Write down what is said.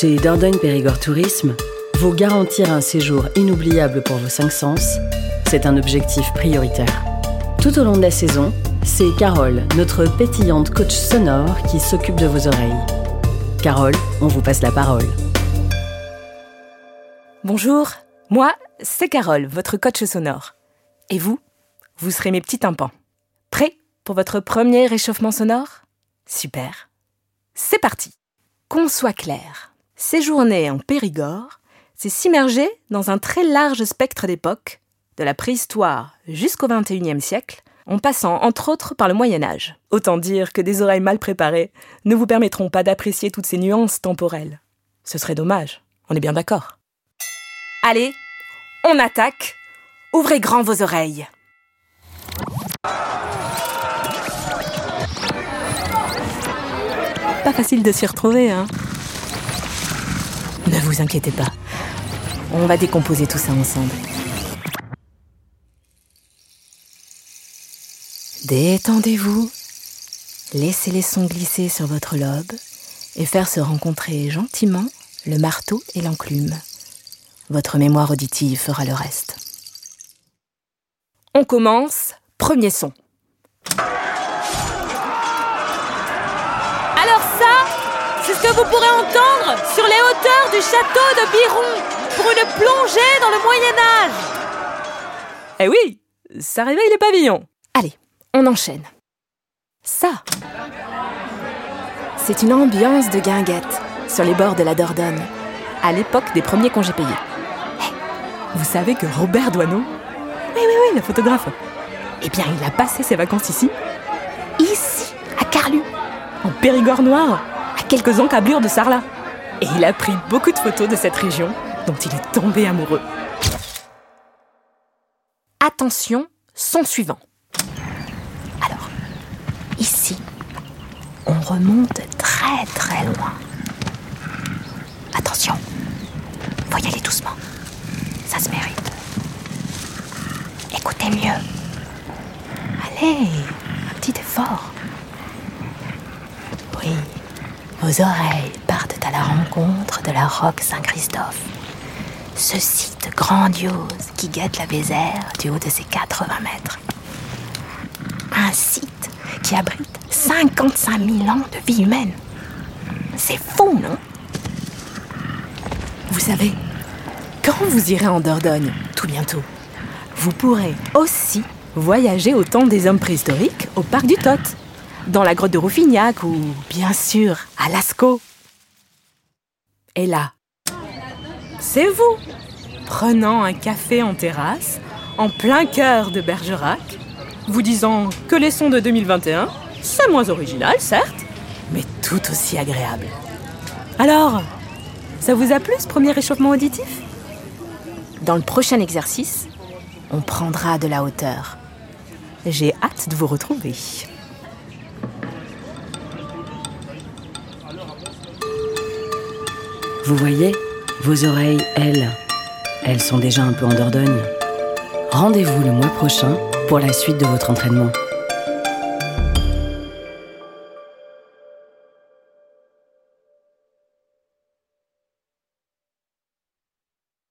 Chez Dordogne Périgord Tourisme, vous garantir un séjour inoubliable pour vos cinq sens, c'est un objectif prioritaire. Tout au long de la saison, c'est Carole, notre pétillante coach sonore, qui s'occupe de vos oreilles. Carole, on vous passe la parole. Bonjour, moi, c'est Carole, votre coach sonore. Et vous Vous serez mes petits tympans. Prêts pour votre premier réchauffement sonore? Super. C'est parti Qu'on soit clair, séjourner en Périgord, c'est s'immerger dans un très large spectre d'époques, de la préhistoire jusqu'au XXIe siècle, en passant entre autres par le Moyen Âge. Autant dire que des oreilles mal préparées ne vous permettront pas d'apprécier toutes ces nuances temporelles. Ce serait dommage, on est bien d'accord. Allez, on attaque Ouvrez grand vos oreilles Pas facile de s'y retrouver, hein Ne vous inquiétez pas, on va décomposer tout ça ensemble. Détendez-vous. Laissez les sons glisser sur votre lobe et faire se rencontrer gentiment le marteau et l'enclume. Votre mémoire auditive fera le reste. On commence. Premier son. Que vous pourrez entendre sur les hauteurs du château de Biron pour une plongée dans le Moyen Âge. Eh oui, ça réveille les pavillons. Allez, on enchaîne. Ça, c'est une ambiance de guinguette sur les bords de la Dordogne, à l'époque des premiers congés payés. Hey, vous savez que Robert Doisneau, oui, oui, oui, le photographe, eh bien, il a passé ses vacances ici, ici, à Carlu, en Périgord noir, quelques encablures de Sarlat. Et il a pris beaucoup de photos de cette région dont il est tombé amoureux. Attention, son suivant. Alors, ici, on remonte très très loin. Attention, faut y aller doucement. Ça se mérite. Écoutez mieux. Allez, un petit effort. Oui, vos oreilles partent à la rencontre de la roque Saint-Christophe. Ce site grandiose qui guette la Vézère du haut de ses 80 mètres. Un site qui abrite 55 000 ans de vie humaine. C'est fou, non? Vous savez, quand vous irez en Dordogne, tout bientôt, vous pourrez aussi voyager au temps des hommes préhistoriques au parc du Tot, dans la grotte de Rouffignac ou, bien sûr, à Lascaux. Et là, c'est vous, prenant un café en terrasse, en plein cœur de Bergerac, vous disant que les sons de 2021, c'est moins original, certes, mais tout aussi agréable. Alors, ça vous a plu ce premier réchauffement auditif? Dans le prochain exercice, on prendra de la hauteur. J'ai hâte de vous retrouver. Vous voyez, vos oreilles, elles, elles sont déjà un peu en Dordogne. Rendez-vous le mois prochain pour la suite de votre entraînement.